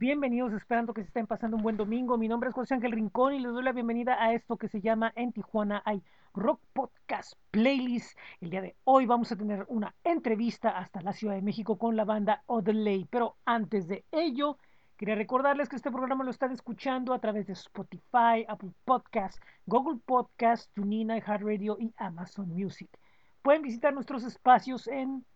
Bienvenidos, esperando que se estén pasando un buen domingo. Mi nombre es José Ángel Rincón y les doy la bienvenida a esto que se llama En Tijuana hay Rock Podcast Playlist. El día de hoy vamos a tener una entrevista hasta la Ciudad de México con la banda Odelay. Pero antes de ello, quería recordarles que este programa lo están escuchando a través de Spotify, Apple Podcasts, Google Podcasts, TuneIn, iHeartRadio y Amazon Music. Pueden visitar nuestros espacios en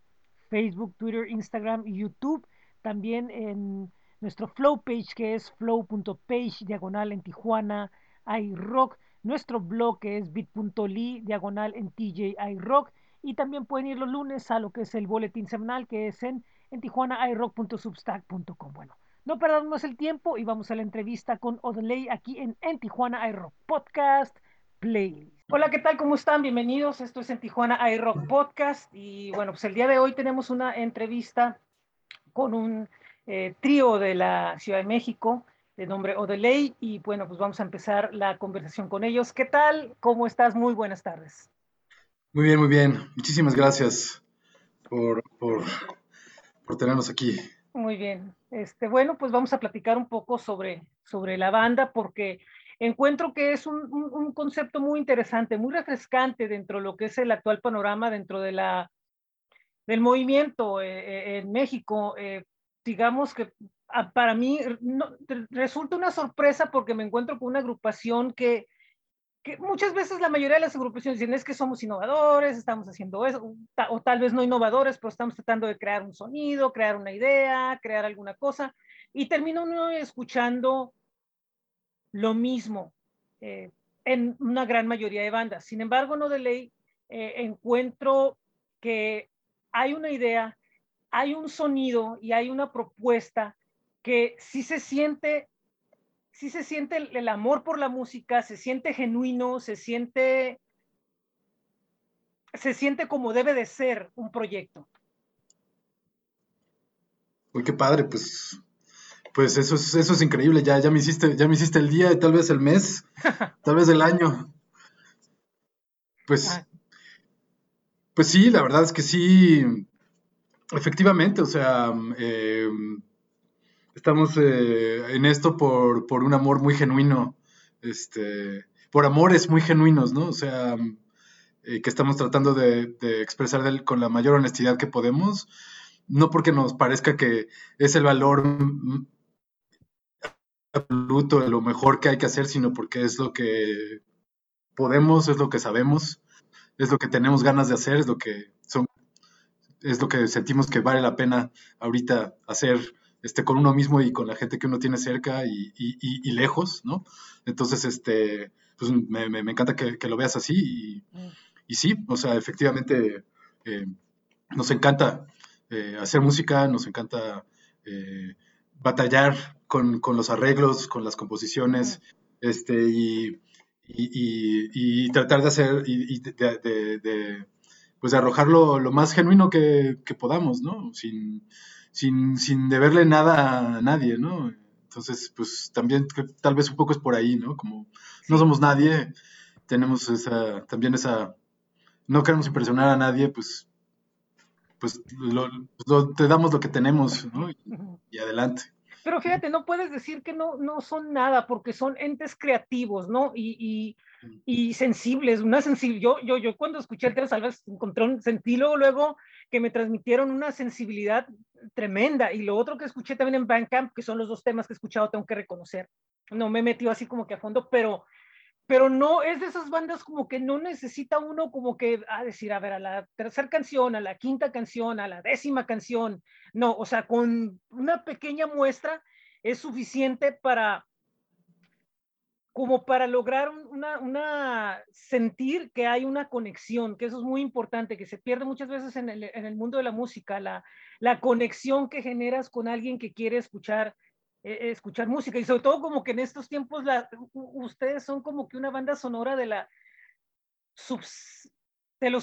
Facebook, Twitter, Instagram y YouTube. También en nuestro flow page que es flow.page diagonal en Tijuana iRock, nuestro blog que es bit.ly diagonal en TJ iRock y también pueden ir los lunes a lo que es el boletín semanal que es en, en tijuanairock.substack.com. Bueno, no perdamos el tiempo y vamos a la entrevista con Odelay aquí en En Tijuana iRock Podcast Playlist. Hola, ¿qué tal? ¿Cómo están? Bienvenidos. Esto es en Tijuana iRock Podcast y bueno, pues el día de hoy tenemos una entrevista con un eh, trío de la Ciudad de México de nombre Odeley y bueno, pues vamos a empezar la conversación con ellos. ¿Qué tal? ¿Cómo estás? Muy buenas tardes. Muy bien, muy bien. Muchísimas gracias por, por, por tenernos aquí. Muy bien. Este, bueno, pues vamos a platicar un poco sobre, sobre la banda porque encuentro que es un, un, concepto muy interesante, muy refrescante dentro de lo que es el actual panorama, dentro de la, del movimiento eh, eh, en México. Eh, digamos que ah, para mí resulta una sorpresa porque me encuentro con una agrupación que, que muchas veces la mayoría de las agrupaciones dicen es que somos innovadores, estamos haciendo eso, o tal vez no innovadores, pero estamos tratando de crear un sonido, crear una idea, crear alguna cosa, y termino uno escuchando lo mismo eh, en una gran mayoría de bandas. Sin embargo, no de ley, eh, encuentro que hay una idea hay un sonido y hay una propuesta que sí se siente, sí se siente el, amor por la música, se siente genuino, se siente, se siente como debe de ser un proyecto. Uy, qué padre, pues, pues eso es, eso es increíble, ya, ya me hiciste, ya me hiciste el día y tal vez el mes, tal vez el año. Pues, ah. pues sí, la verdad es que sí, Efectivamente, o sea, eh, estamos eh, en esto por, un amor muy genuino, este, por amores muy genuinos, ¿no? O sea, eh, que estamos tratando de, expresar con la mayor honestidad que podemos, no porque nos parezca que es el valor absoluto, de lo mejor que hay que hacer, sino porque es lo que podemos, es lo que sabemos, es lo que tenemos ganas de hacer, es lo que es lo que sentimos que vale la pena ahorita hacer este, con uno mismo y con la gente que uno tiene cerca y, lejos, ¿no? Entonces, este, pues me, encanta que, lo veas así y, sí, o sea, efectivamente eh, nos encanta eh, hacer música, nos encanta eh, batallar con, los arreglos, con las composiciones, este, y, tratar de hacer, y de pues de arrojarlo lo más genuino que, podamos, ¿no? Sin, sin, sin deberle nada a nadie, ¿no? Entonces, pues también tal vez un poco es por ahí, ¿no? Como no somos nadie, tenemos esa, también esa, no queremos impresionar a nadie, pues, pues te damos lo que tenemos, ¿no? y adelante. Pero fíjate, no puedes decir que no, no son nada, porque son entes creativos, ¿no? Y, y, sensibles, una sensible. Yo, yo, yo cuando escuché el tema Salvas encontré un sentido luego que me transmitieron una sensibilidad tremenda. Y lo otro que escuché también en Bandcamp, que son los dos temas que he escuchado, tengo que reconocer. No me he metido así como que a fondo, pero pero no es de esas bandas como que no necesita uno como que a decir, a ver, a la tercera canción, a la quinta canción, a la décima canción. No, o sea, con una pequeña muestra es suficiente para como para lograr una, sentir que hay una conexión, que eso es muy importante, que se pierde muchas veces en el, en el mundo de la música, la, la conexión que generas con alguien que quiere escuchar eh, escuchar música y sobre todo como que en estos tiempos ustedes son como que una banda sonora de la de lo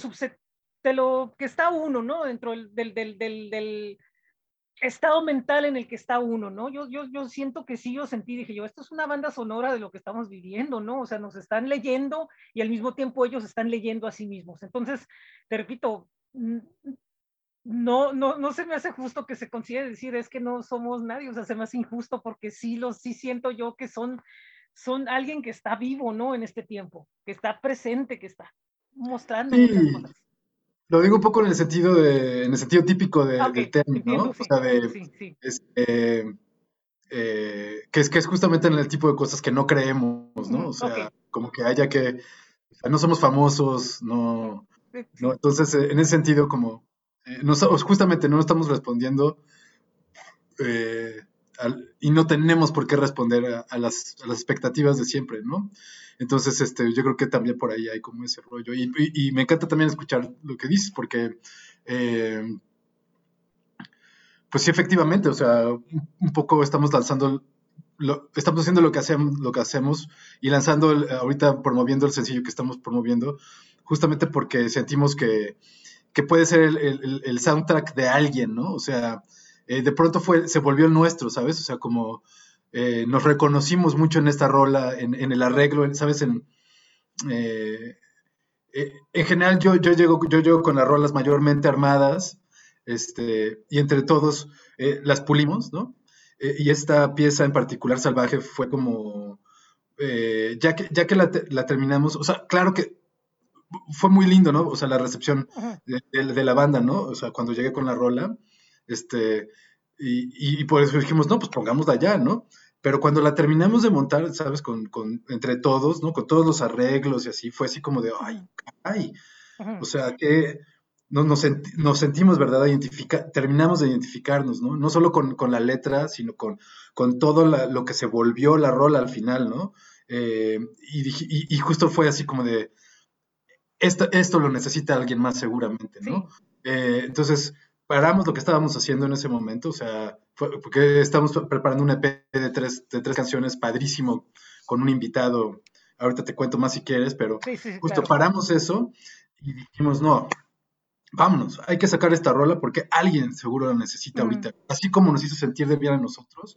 de lo que está uno, ¿no? Dentro del, del, del, del, estado mental en el que está uno, ¿no? Yo, yo, yo siento que sí, yo sentí, dije yo, esto es una banda sonora de lo que estamos viviendo, ¿no? O sea, nos están leyendo y al mismo tiempo ellos están leyendo a sí mismos. Entonces, te repito, no, no, no se me hace justo que se considere decir es que no somos nadie, o sea, se me hace injusto porque sí, los, sí siento yo que son, son alguien que está vivo, ¿no? En este tiempo, que está presente, que está mostrando muchas cosas. Lo digo un poco en el sentido de, en el sentido típico de, del término, ¿no? o sea, de, este, eh, que es que es justamente en el tipo de cosas que no creemos, ¿no? O sea, como que haya que, no somos famosos, no, no entonces eh, en ese sentido como eh, justamente no estamos respondiendo y no tenemos por qué responder a, las, expectativas de siempre, ¿no? Entonces, este, yo creo que también por ahí hay como ese rollo. Y, me encanta también escuchar lo que dices, porque, eh, pues sí, efectivamente, o sea, un poco estamos lanzando, estamos haciendo lo que hacemos, lo que hacemos y lanzando, ahorita promoviendo el sencillo que estamos promoviendo, justamente porque sentimos que que puede ser el, soundtrack de alguien, ¿no? O sea, eh, de pronto fue, se volvió el nuestro, ¿sabes? O sea, como eh, nos reconocimos mucho en esta rola, en, el arreglo, ¿sabes? En, eh, en general yo, yo, llego, yo llego con las rolas mayormente armadas, este, y entre todos las pulimos, ¿no? y esta pieza en particular, Salvaje, fue como, ya que, ya que la, la terminamos, o sea, claro que fue muy lindo, ¿no? O sea, la recepción de, la banda, ¿no? O sea, cuando llegué con la rola, este, y, y, por eso dijimos, no, pues pongámosla allá, ¿no? Pero cuando la terminamos de montar, ¿sabes? Con, con, entre todos, ¿no? Con todos los arreglos y así, fue así como de, ay, ay. O sea, que nos, nos, sentimos, ¿verdad? Identifica, terminamos de identificarnos, ¿no? No solo con, con la letra, sino con, con todo lo que se volvió la rola al final, ¿no? Eh, y, y, justo fue así como de, esto, lo necesita alguien más seguramente, ¿no? Eh, entonces, paramos lo que estábamos haciendo en ese momento, o sea, porque estamos preparando un EP de tres, de tres canciones padrísimo con un invitado. Ahorita te cuento más si quieres, pero justo paramos eso y dijimos, no, vámonos, hay que sacar esta rola porque alguien seguro la necesita ahorita. Así como nos hizo sentir de bien a nosotros,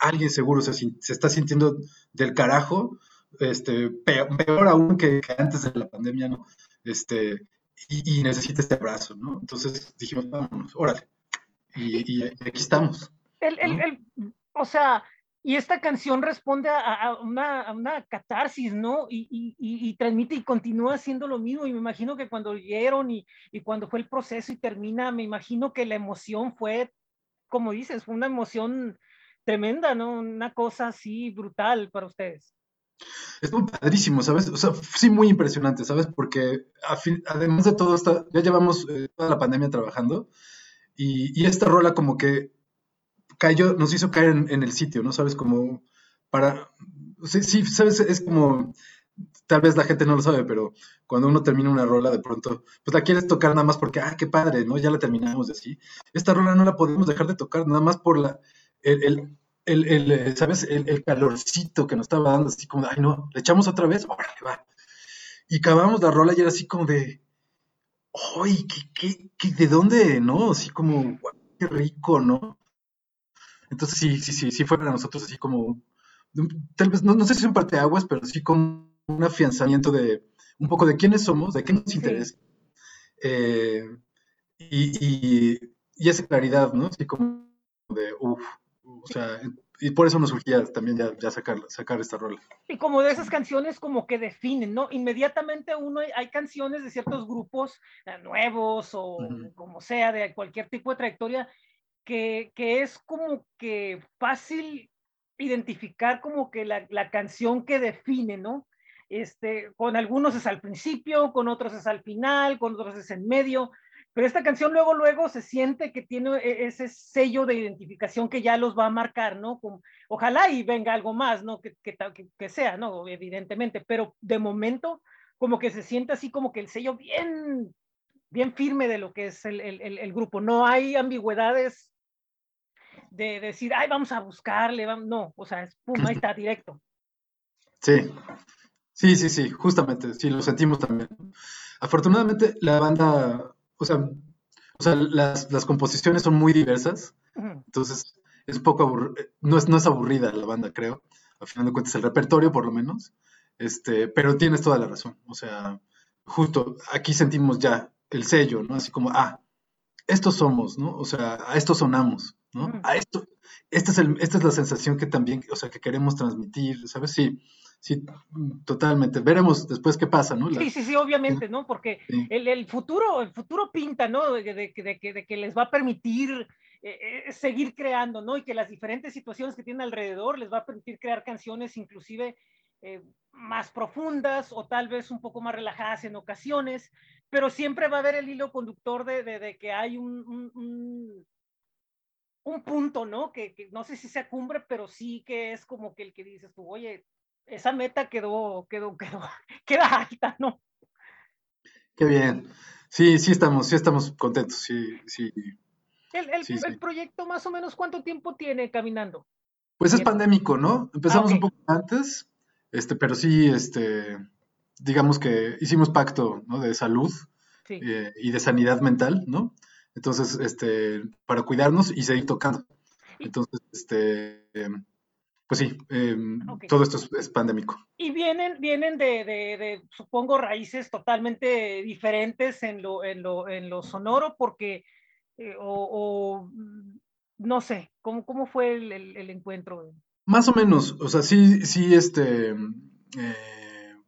alguien seguro se, se, está sintiendo del carajo este, peor, aún que, antes de la pandemia, ¿no? Este, y, necesita este abrazo, ¿no? Entonces dijimos, vámonos, órale. Y, aquí estamos. o sea, y esta canción responde a, una, catarsis, ¿no? Y, transmite y continúa haciendo lo mismo. Y me imagino que cuando oyeron y, cuando fue el proceso y termina, me imagino que la emoción fue, como dices, fue una emoción tremenda, ¿no? Una cosa así brutal para ustedes. Es muy padrísimo, ¿sabes? O sea, sí, muy impresionante, ¿sabes? Porque además de todo, esto, ya llevamos eh, toda la pandemia trabajando y, esta rola como que cayó, nos hizo caer en, el sitio, ¿no? ¿Sabes? Como para... Sí, ¿sabes? Es como... Tal vez la gente no lo sabe, pero cuando uno termina una rola, de pronto, pues la quieres tocar nada más porque, ah, qué padre, ¿no? Ya la terminamos de así. Esta rola no la podemos dejar de tocar, nada más por la, el, el, eh, ¿sabes? El, calorcito que nos estaba dando, así como, de, ay, no, le echamos otra vez, órale, va. Y acabamos la rola y era así como de, ay, ¿qué, qué, de dónde, no? Así como, qué rico, ¿no? Entonces sí, sí, sí, sí fue para nosotros así como, tal vez, no, no sé si es un parteaguas, pero sí como un afianzamiento de un poco de quiénes somos, de qué nos interesa. Eh, y, y, y, esa claridad, ¿no? Así como de, uff, o sea, y por eso nos surgía también ya, sacar, sacar esta rola. Y como de esas canciones como que definen, ¿no? Inmediatamente uno, hay canciones de ciertos grupos eh, nuevos o como sea, de cualquier tipo de trayectoria, que, que, es como que fácil identificar como que la, la canción que define, ¿no? Este, con algunos es al principio, con otros es al final, con otros es en medio, pero esta canción luego, luego se siente que tiene e, ese sello de identificación que ya los va a marcar, ¿no? ojalá y venga algo más, ¿no? Que, que, que, sea, ¿no? Evidentemente, pero de momento como que se siente así como que el sello bien, bien firme de lo que es el, el, el, grupo. No hay ambigüedades de decir, ay, vamos a buscarle, vamos. no, o sea, es pum, ahí está, directo. Sí, sí, sí, sí, justamente, sí, lo sentimos también. Afortunadamente, la banda o sea, o sea las, las, composiciones son muy diversas, entonces es poco no es, no es aburrida la banda, creo, al final de cuentas el repertorio por lo menos, este, pero tienes toda la razón, o sea, justo aquí sentimos ya el sello, ¿no? Así como, ah, estos somos, ¿no? O sea, a esto sonamos, ¿no? A esto, esta es, el, esta es la sensación que también, o sea, que queremos transmitir, ¿sabes? Sí, sí, totalmente. Veremos después qué pasa, ¿no? sí, sí, sí, obviamente, ¿no? Porque el, el, futuro, el futuro pinta, ¿no? De, de, de, de que les va a permitir eh, eh, seguir creando, ¿no? Y que las diferentes situaciones que tienen alrededor les va a permitir crear canciones inclusive eh, más profundas o tal vez un poco más relajadas en ocasiones, pero siempre va a haber el hilo conductor de, de, que hay un, un, un, punto, ¿no? Que, que, no sé si sea cumbre, pero sí que es como que el que dices tú, oye, esa meta quedó, quedó, quedó, queda alta, ¿no? Qué bien. Sí, sí estamos, sí estamos contentos, sí, sí, el, el, proyecto más o menos cuánto tiempo tiene caminando? Pues es pandémico, ¿no? Empezamos ah, un poco antes, este, pero sí, este, digamos que hicimos pacto ¿no? de salud eh, y de sanidad mental, ¿no? Entonces, este, para cuidarnos y seguir tocando. Entonces, este, pues sí, em, todo esto es, pandémico. Y vienen, vienen de, de, de, supongo, raíces totalmente diferentes en lo, en lo, en lo sonoro, porque eh, o, mm, no sé, ¿cómo, cómo fue el, el, encuentro? Más o menos, o sea, sí, sí, este, eh,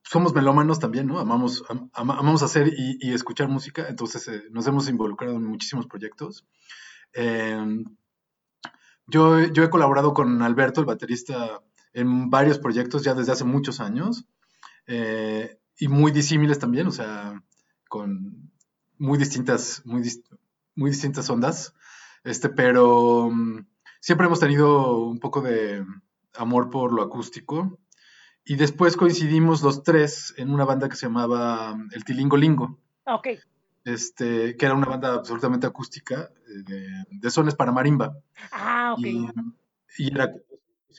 somos melómanos también, ¿no? Amamos, amamos hacer y, escuchar música, entonces eh, nos hemos involucrado en muchísimos proyectos. Em, yo, yo he colaborado con Alberto, el baterista, en varios proyectos ya desde hace muchos años, y muy disímiles también, o sea, con muy distintas, muy distintas ondas, este, pero mm, siempre hemos tenido un poco de amor por lo acústico. Y después coincidimos los tres en una banda que se llamaba mm, El Tilingo Lingo. Ok. Este, que era una banda absolutamente acústica, eh, de, sones para marimba. Ah, ok. Y, era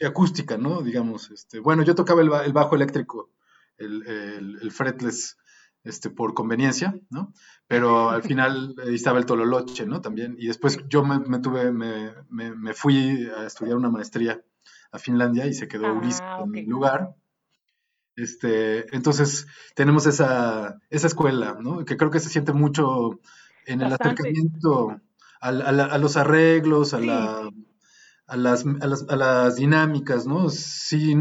acústica, ¿no? Digamos, este, bueno, yo tocaba el, bajo eléctrico, el, el, el fretless, este, por conveniencia, ¿no? Pero al final estaba el Tololoche, ¿no? También. Y después yo me, tuve, me, me, fui a estudiar una maestría a Finlandia y se quedó ah, en mi lugar. Este, entonces tenemos esa, esa escuela, ¿no? Que creo que se siente mucho en el acercamiento a, a, los arreglos, a, la, a, las, a, las, dinámicas, ¿no? Sí,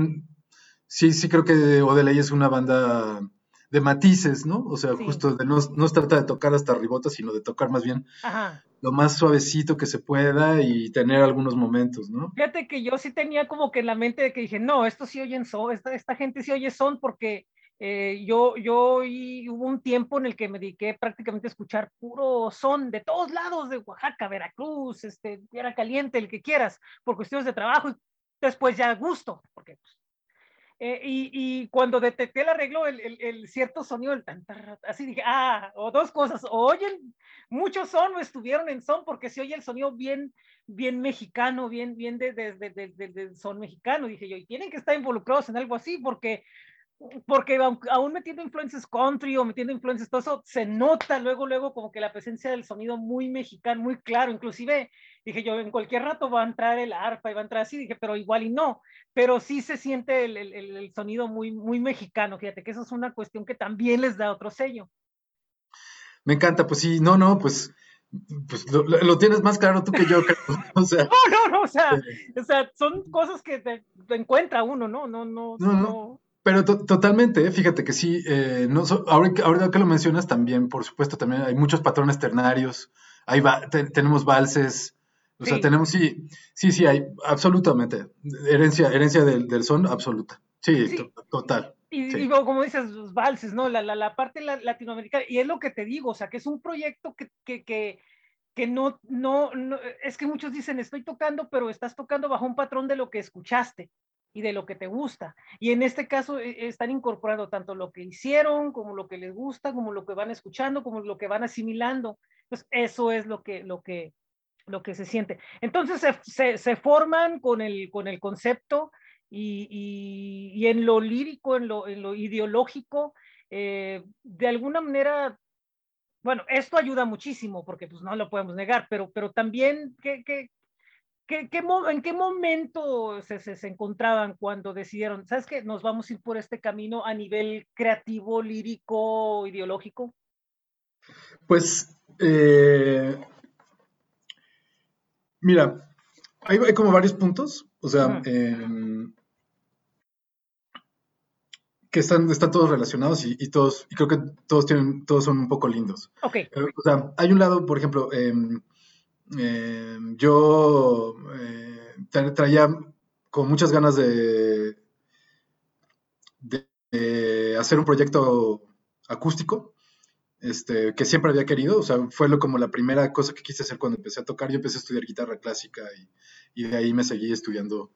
sí, sí creo que Odelay es una banda de matices, ¿no? O sea, justo de no, no se trata de tocar hasta ribota, sino de tocar más bien lo más suavecito que se pueda y tener algunos momentos, ¿no? Fíjate que yo sí tenía como que en la mente de que dije, no, esto sí oyen son, esta, esta gente sí oye son porque eh, yo, yo y hubo un tiempo en el que me dediqué prácticamente a escuchar puro son de todos lados, de Oaxaca, Veracruz, este, Tierra Caliente, el que quieras, por cuestiones de trabajo y después ya gusto, porque pues, eh, y, cuando detecté el arreglo, el, cierto sonido, el tan, así dije, ah, o dos cosas, o oyen mucho son o estuvieron en son, porque se oye el sonido bien, bien mexicano, bien, bien de, de, de, son mexicano, dije yo, y tienen que estar involucrados en algo así, porque porque aún metiendo influencias country o metiendo influencias, todo eso se nota luego, luego como que la presencia del sonido muy mexicano, muy claro, inclusive dije yo, en cualquier rato va a entrar el arpa y va a entrar así, dije, pero igual y no, pero sí se siente el, el, el sonido muy, muy mexicano, fíjate que eso es una cuestión que también les da otro sello. Me encanta, pues sí, no, no, pues pues lo, lo, tienes más claro tú que yo, o sea. No, no, no, o sea, o sea son cosas que te, te encuentra uno, ¿no? No, no, no. no. Pero totalmente, ¿eh? fíjate que sí, eh, no, ahora, que lo mencionas también, por supuesto, también hay muchos patrones ternarios, hay tenemos valses, o sea, tenemos, sí, sí, sí, hay, absolutamente, herencia, herencia del, del son, absoluta, sí, total. Y, y, como dices, los valses, ¿no? La, la, la parte latinoamericana, y es lo que te digo, o sea, que es un proyecto que, que, que, que no, no, no, es que muchos dicen, estoy tocando, pero estás tocando bajo un patrón de lo que escuchaste y de lo que te gusta. Y en este caso eh, están incorporando tanto lo que hicieron, como lo que les gusta, como lo que van escuchando, como lo que van asimilando. Pues eso es lo que, lo que, lo que se siente. Entonces se, se, forman con el, con el concepto y, y, y, en lo lírico, en lo, en lo ideológico, eh, de alguna manera bueno, esto ayuda muchísimo porque pues no lo podemos negar, pero, pero también, ¿qué, qué, ¿Qué, qué, ¿En qué momento se, se, se, encontraban cuando decidieron, sabes que nos vamos a ir por este camino a nivel creativo, lírico, ideológico? Pues eh, Mira, hay, hay como varios puntos, o sea, em, que están, están todos relacionados y, y todos, y creo que todos tienen, todos son un poco lindos. Ok. O sea, hay un lado, por ejemplo, em, em, yo eh, tra- traía con muchas ganas de, hacer un proyecto acústico, este, que siempre había querido, o sea, fue lo, como la primera cosa que quise hacer cuando empecé a tocar. Yo empecé a estudiar guitarra clásica y, y de ahí me seguí estudiando,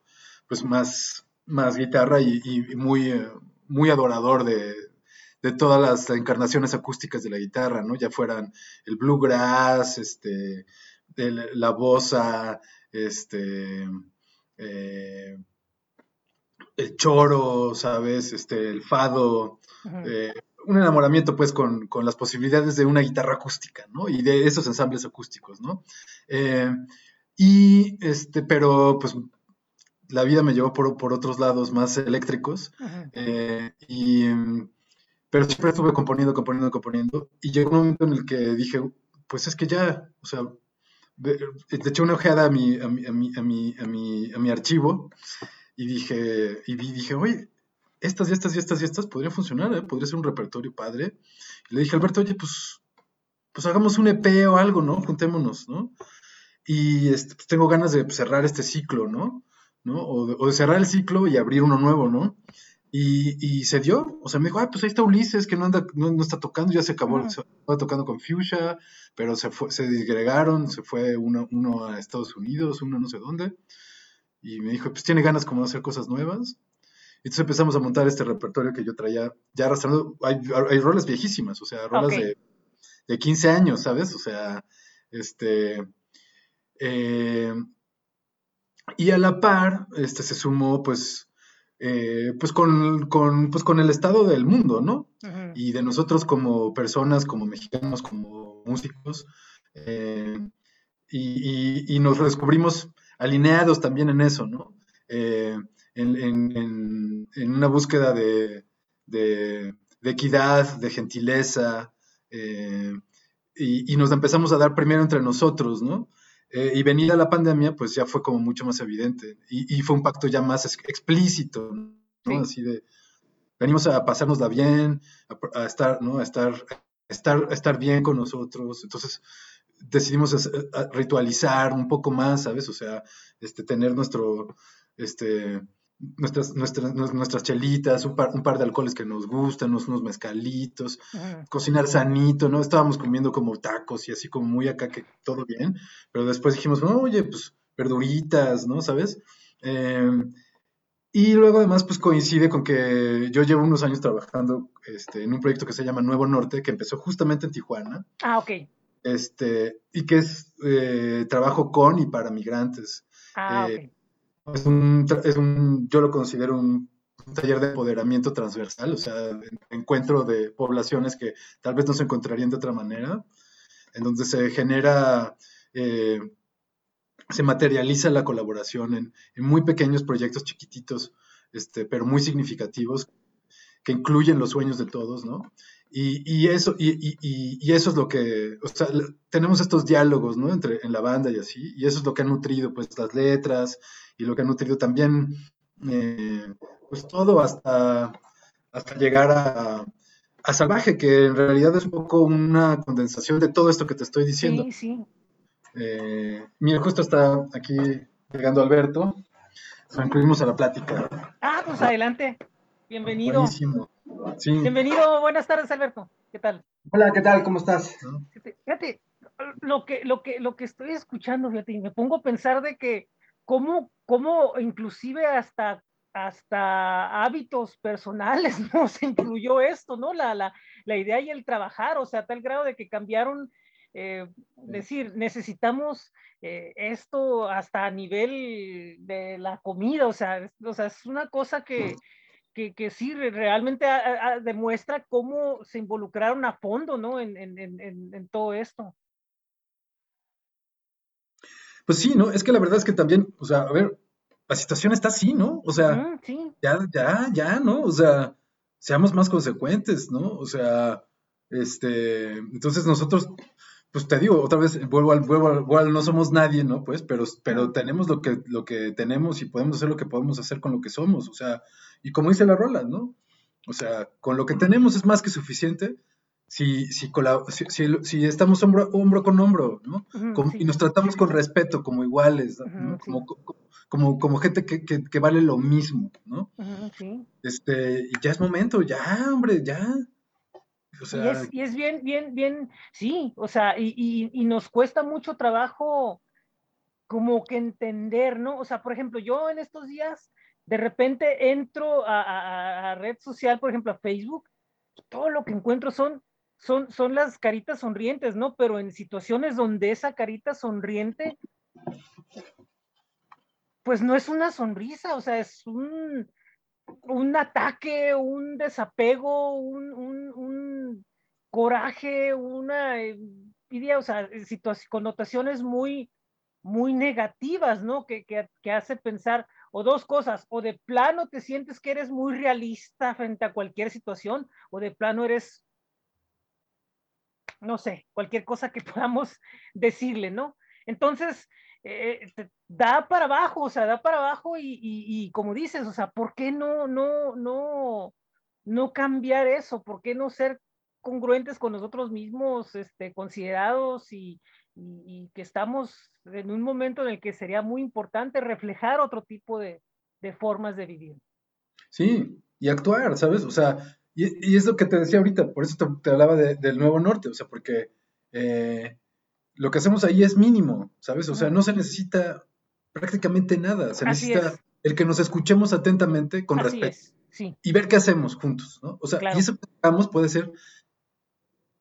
pues, más, más guitarra y, y muy, eh, muy adorador de, de todas las encarnaciones acústicas de la guitarra, ¿no? Ya fueran el bluegrass, este, el- la bossa, este, eh, el choro, ¿sabes? Este, el fado, eh, un enamoramiento pues con, con las posibilidades de una guitarra acústica, ¿no? Y de esos ensambles acústicos, ¿no? Eh, y este, pero pues la vida me llevó por, por otros lados más eléctricos. Y, pero siempre estuve componiendo, componiendo, componiendo. Y llegó un momento en el que dije, pues es que ya, o sea, le eché una ojeada a mi, a mi, a mi, a mi, a mi, a mi archivo y dije, y dije, oye, estas y estas y estas y estas podría funcionar, ¿eh? Podría ser un repertorio padre. Y le dije, Alberto, oye, pues, pues hagamos un EP o algo, ¿no? Juntémonos, ¿no? Y este, pues, tengo ganas de cerrar este ciclo, ¿no? ¿No? O de, o de cerrar el ciclo y abrir uno nuevo, ¿no? Y, y se dio, o sea, me dijo, ah, pues ahí está Ulises, que no anda, no, no está tocando, ya se acabó, Ujú. se estaba tocando con Fuchsia, pero se fue, se disgregaron, se fue uno, uno a Estados Unidos, uno no sé dónde, y me dijo, pues tiene ganas como de hacer cosas nuevas. Y entonces empezamos a montar este repertorio que yo traía ya arrastrando, hay, hay rolas viejísimas, o sea, rolas Ok. de, de 15 años, ¿sabes? O sea, este... eh, y a la par, este, se sumó, pues, eh, pues, con, con, pues, con el estado del mundo, ¿no? Y de nosotros como personas, como mexicanos, como músicos, eh, y, y- y nos redescubrimos alineados también en eso, ¿no? Eh, en, en- en- en una búsqueda de, de- de equidad, de gentileza, y, y nos empezamos a dar primero entre nosotros, ¿no? Eh, y venida la pandemia, pues ya fue como mucho más evidente, y, y fue un pacto ya más ex- explícito, ¿no? Sí. Así de, venimos a pasárnosla bien, a, a estar, ¿no? A estar, a estar, a estar bien con nosotros. Entonces decidimos ritualizar un poco más, ¿sabes? O sea, este, tener nuestro, este, nuestras, nuestras, nuestras chelitas, un par, un par de alcoholes que nos gustan, unos, unos mezcalitos, cocinar sanito, ¿no? Estábamos comiendo como tacos y así como muy acá que todo bien, pero después dijimos, no, oye, pues verduritas, ¿no? ¿Sabes? Eh, y luego además pues coincide con que yo llevo unos años trabajando este, en un proyecto que se llama Nuevo Norte, que empezó justamente en Tijuana, Ah, ok. este, y que es eh, trabajo con y para migrantes. Ah, Eh, ok. Es un, es un, yo lo considero un, taller de empoderamiento transversal, o sea, encuentro de poblaciones que tal vez no se encontrarían de otra manera, en donde se genera, eh, se materializa la colaboración en, en muy pequeños proyectos chiquititos, este, pero muy significativos, que incluyen los sueños de todos, ¿no? Y, y eso, y, y- y- eso es lo que, o sea, tenemos estos diálogos, ¿no? Entre, en la banda y así, y eso es lo que ha nutrido, pues, las letras, y lo que ha nutrido también, eh, pues, todo hasta, hasta llegar a, a Salvaje, que en realidad es un poco una condensación de todo esto que te estoy diciendo. Sí, sí. Eh, mira, justo está aquí llegando Alberto, lo incluimos a la plática. Ah, pues adelante. Bienvenido. Buenísimo. Sí. Bienvenido. Buenas tardes, Alberto. ¿Qué tal? Hola, ¿qué tal? ¿Cómo estás? Fíjate, fíjate, lo que, lo que, lo que estoy escuchando, fíjate, y me pongo a pensar de que cómo, cómo inclusive hasta, hasta hábitos personales, ¿no? Se incluyó esto, ¿no? La, la, la idea y el trabajar, o sea, a tal grado de que cambiaron, eh, decir, necesitamos eh, esto hasta a nivel de la comida, o sea, es, o sea, es una cosa que, que, que sí re- realmente a- a- demuestra cómo se involucraron a fondo, ¿no? En, en, en, en- todo esto. Pues sí, ¿no? Es que la verdad es que también, o sea, a ver, la situación está así, ¿no? O sea, Mm, sí, ya, ya, ya, ¿no? O sea, seamos más consecuentes, ¿no? O sea, este, entonces nosotros, pues te digo, otra vez, vuelvo al, vuelvo al, no somos nadie, ¿no? Pues, pero, pero tenemos lo que, lo que tenemos y podemos hacer lo que podemos hacer con lo que somos, o sea, y como dice la rola, ¿no? O sea, con lo que tenemos es más que suficiente si, si, si, estamos hombro, hombro, con hombro, ¿no? Y nos tratamos con respeto, como iguales, ¿no? como, como, como, gente que, que, vale lo mismo, ¿no? Este, y ya es momento, ya, hombre, ya. y, es, y, es, bien, bien, bien, sí, o sea, y, y, nos cuesta mucho trabajo como que entender, ¿no? O sea, por ejemplo, yo en estos días de repente entro a, a, red social, por ejemplo, a Facebook, todo lo que encuentro son son, son las caritas sonrientes, ¿no? Pero en situaciones donde esa carita sonriente, pues no es una sonrisa, o sea, es un, un ataque, un desapego, un, un, coraje, una idea, o sea, connotaciones muy, muy negativas, ¿no? Que, que, que, hace pensar, o dos cosas, o de plano te sientes que eres muy realista frente a cualquier situación, o de plano eres no sé, cualquier cosa que podamos decirle, ¿no? Entonces, eh, da para abajo, o sea, da para abajo y, como dices, o sea, ¿por qué no, no, no, no cambiar eso? ¿Por qué no ser congruentes con nosotros mismos, este, considerados y, que estamos en un momento en el que sería muy importante reflejar otro tipo de, de formas de vivir? Sí, y actuar, ¿sabes? O sea, y, es lo que te decía ahorita, por eso te, hablaba del Nuevo Norte, o sea, porque eh, lo que hacemos ahí es mínimo, ¿sabes? O sea, no se necesita prácticamente nada, se necesita el que nos escuchemos atentamente con respeto y ver qué hacemos juntos, ¿no? O sea, y eso que hagamos puede ser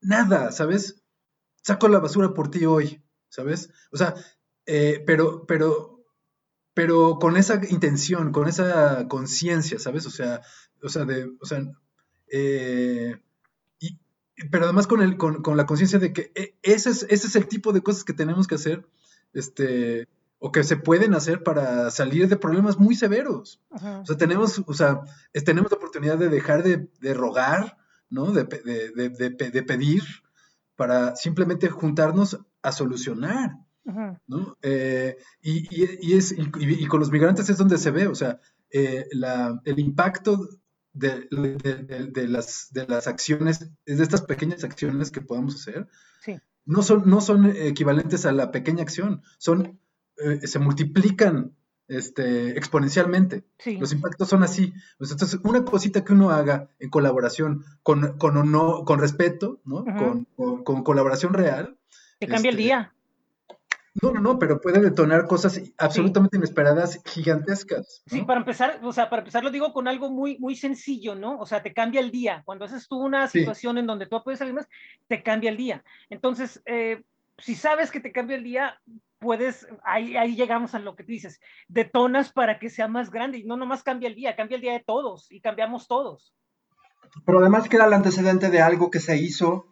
nada, ¿sabes? Saco la basura por ti hoy, ¿sabes? O sea, eh, pero, pero, pero con esa intención, con esa conciencia, ¿sabes? O sea, o sea, de, o sea, eh, pero además con, el, con, la conciencia de que eh, ese es, ese es el tipo de cosas que tenemos que hacer, este, o que se pueden hacer para salir de problemas muy severos. O sea, tenemos, o sea, tenemos la oportunidad de dejar de, rogar, ¿no? De, de, pedir para simplemente juntarnos a solucionar. ¿no? Eh, y, es, y, con los migrantes es donde se ve, o sea, la, el impacto de, las, de las acciones, de estas pequeñas acciones que podemos hacer, no, son, no son equivalentes a la pequeña acción, son, eh, se multiplican este, exponencialmente. Los impactos son así. Entonces, una cosita que uno haga en colaboración, con, con, no, con respeto, ¿no? con, con, colaboración real. Te cambia el este, día. No, no, no, pero puede detonar cosas absolutamente inesperadas, gigantescas. Sí, para empezar, o sea, para empezar lo digo con algo muy, muy sencillo, ¿no? O sea, te cambia el día. Cuando haces tú una situación en donde tú puedes salir más, te cambia el día. Entonces, eh, si sabes que te cambia el día, puedes, ahí, ahí llegamos a lo que tú dices, detonas para que sea más grande y no nomás cambia el día, cambia el día de todos y cambiamos todos. Pero además queda el antecedente de algo que se hizo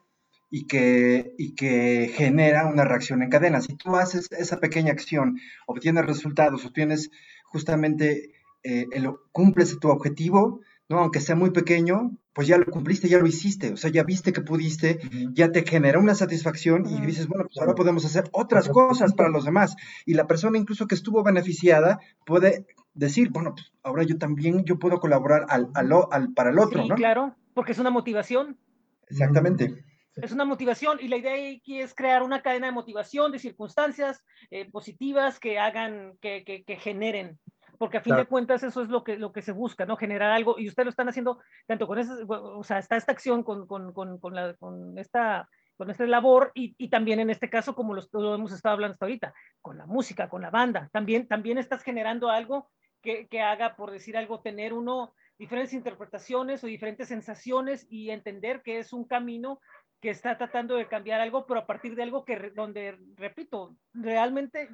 y que, y que genera una reacción en cadena. Si tú haces esa pequeña acción, obtienes resultados, obtienes justamente, eh, el, cumples tu objetivo, ¿no? aunque sea muy pequeño, pues ya lo cumpliste, ya lo hiciste, o sea, ya viste que pudiste, ya te genera una satisfacción y dices, bueno, pues ahora podemos hacer otras cosas para los demás. Y la persona incluso que estuvo beneficiada puede decir, bueno, pues ahora yo también, yo puedo colaborar al, al, para el otro, sí, ¿no? claro, porque es una motivación. Exactamente. Es una motivación y la idea aquí es crear una cadena de motivación, de circunstancias eh, positivas que hagan, que, que, generen porque a fin de cuentas eso es lo que, lo que se busca, ¿no? Generar algo, y ustedes lo están haciendo tanto con esa, o sea, está esta acción con, con, con, con, la, esta con esta labor y, y, también en este caso, como lo, lo, hemos estado hablando hasta ahorita, con la música, con la banda, también, también estás generando algo que, que haga, por decir algo, tener uno diferentes interpretaciones o diferentes sensaciones y entender que es un camino que está tratando de cambiar algo, pero a partir de algo que, donde, repito, realmente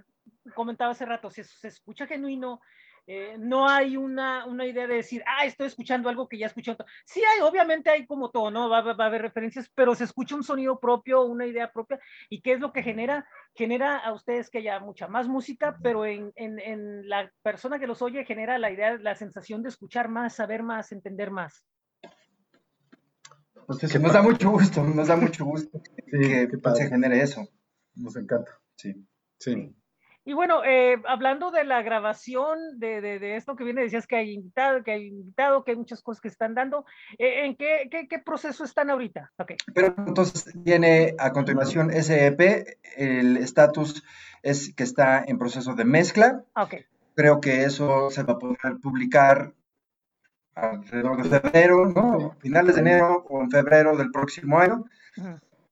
comentaba hace rato, se, se escucha genuino, eh, no hay una, una, idea de decir, ah, estoy escuchando algo que ya escuché. Sí hay, obviamente hay como todo, ¿no? Va, va, a haber referencias, pero se escucha un sonido propio, una idea propia. ¿Y qué es lo que genera? Genera a ustedes que haya mucha más música, pero en, en, en la persona que los oye genera la idea, la sensación de escuchar más, saber más, entender más. Entonces, nos da mucho gusto, nos da mucho gusto que, se genere eso. Nos encanta. Sí. Sí. Y bueno, eh, hablando de la grabación de, de, esto que viene, decías que hay invitado, que hay invitado, que hay muchas cosas que están dando. Eh, ¿En qué, qué, qué, proceso están ahorita? Okay. Pero entonces viene a continuación SEP, el estatus es que está en proceso de mezcla. Okay. Creo que eso se va a poder publicar alrededor de febrero, ¿no? Finales de enero o en febrero del próximo año.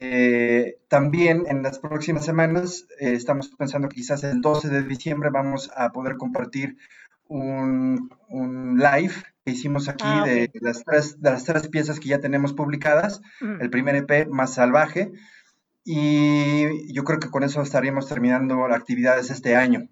Eh, también en las próximas semanas eh, estamos pensando que quizás el 12 de diciembre vamos a poder compartir un, live que hicimos aquí ah, de, las tres, de las tres piezas que ya tenemos publicadas, el primer EP más salvaje, y yo creo que con eso estaríamos terminando las actividades este año.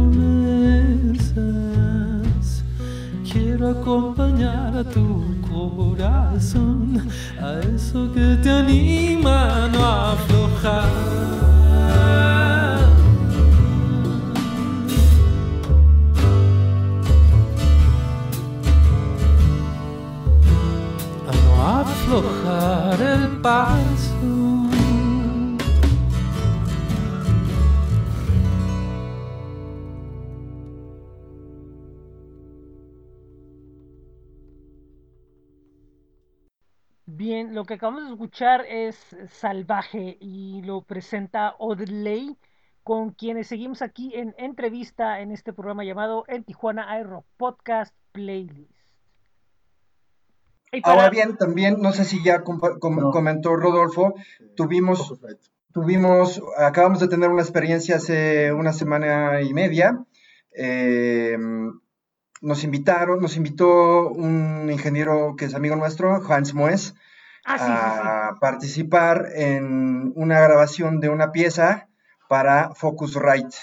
promesas. Quiero acompañar a tu corazón, a eso que te anima a no aflojar. A no aflojar el paso. Lo que acabamos de escuchar es Salvaje y lo presenta Odley, con quienes seguimos aquí en entrevista en este programa llamado En Tijuana Aero Podcast Playlist. Ahora bien, también, no sé si ya comentó Rodolfo, tuvimos, tuvimos, acabamos de tener una experiencia hace una semana y media. Eh, nos invitaron, nos invitó un ingeniero que es amigo nuestro, Hans Moes, Ah, sí, sí, sí. a participar en una grabación de una pieza para Focusrite.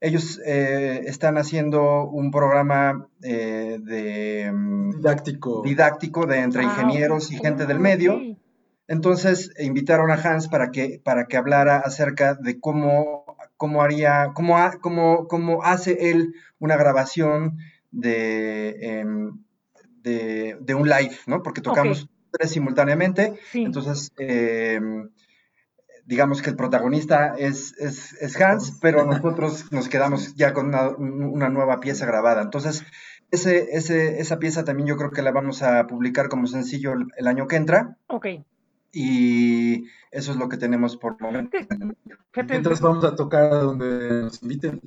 Ellos eh, están haciendo un programa eh, de mm, Didáctico. didáctico de entre Ah, ingenieros y gente del medio. ok. Entonces eh, invitaron a Hans para que, para que hablara acerca de cómo, cómo haría, cómo, ha- cómo- cómo hace él una grabación de, em, de, de un live, ¿no? Porque tocamos tres simultáneamente. Sí. Entonces, em, digamos que el protagonista es, es, es Hans, pero nosotros nos quedamos ya con una, una nueva pieza grabada. Entonces, ese, ese, esa pieza también yo creo que la vamos a publicar como sencillo el, el año que entra. Ok. Y eso es lo que tenemos por el momento. Mientras vamos a tocar a donde nos inviten.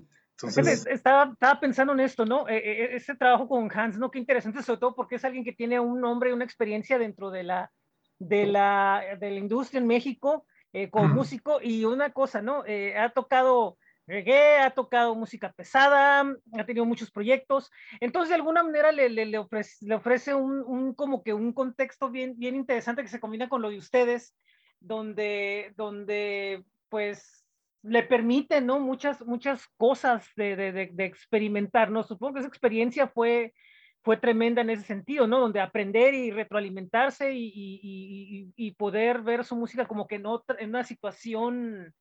Entonces, estaba, estaba pensando en esto, ¿no? Eh, eh, ese trabajo con Hans, ¿no? Qué interesante, sobre todo porque es alguien que tiene un nombre y una experiencia dentro de la, de la, de la industria en México eh, como Ujú. músico y una cosa, ¿no? Eh, ha tocado reggae, ha tocado música pesada, ha tenido muchos proyectos, entonces de alguna manera le, le, le ofrece, le ofrece un, un, como que un contexto bien, bien interesante que se combina con lo de ustedes, donde, donde pues le permite, ¿no? Muchas, muchas cosas de, de, experimentar, ¿no? Supongo que esa experiencia fue, fue tremenda en ese sentido, ¿no? Donde aprender y retroalimentarse y, y, poder ver su música como que en, en una situación,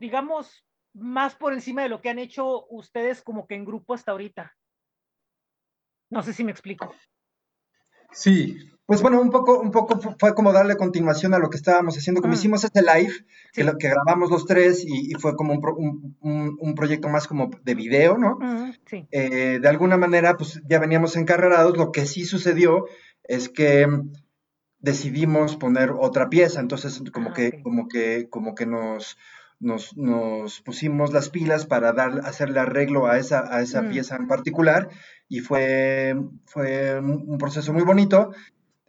digamos, más por encima de lo que han hecho ustedes como que en grupo hasta ahorita. No sé si me explico. sí, Pues bueno, un poco, un poco fue como darle continuación a lo que estábamos haciendo, como Mm. hicimos ese live, que, Sí. lo, que grabamos los tres y, y fue como un, pro- un, un- un proyecto más como de video, ¿no? Mm, sí. Eh, de alguna manera, pues ya veníamos encarrerados. Lo que sí sucedió es que decidimos poner otra pieza, entonces como Ah, que, como que, como que nos, nos, nos pusimos las pilas para dar, hacerle arreglo a esa, a esa Mm. pieza en particular y fue, fue un proceso muy bonito.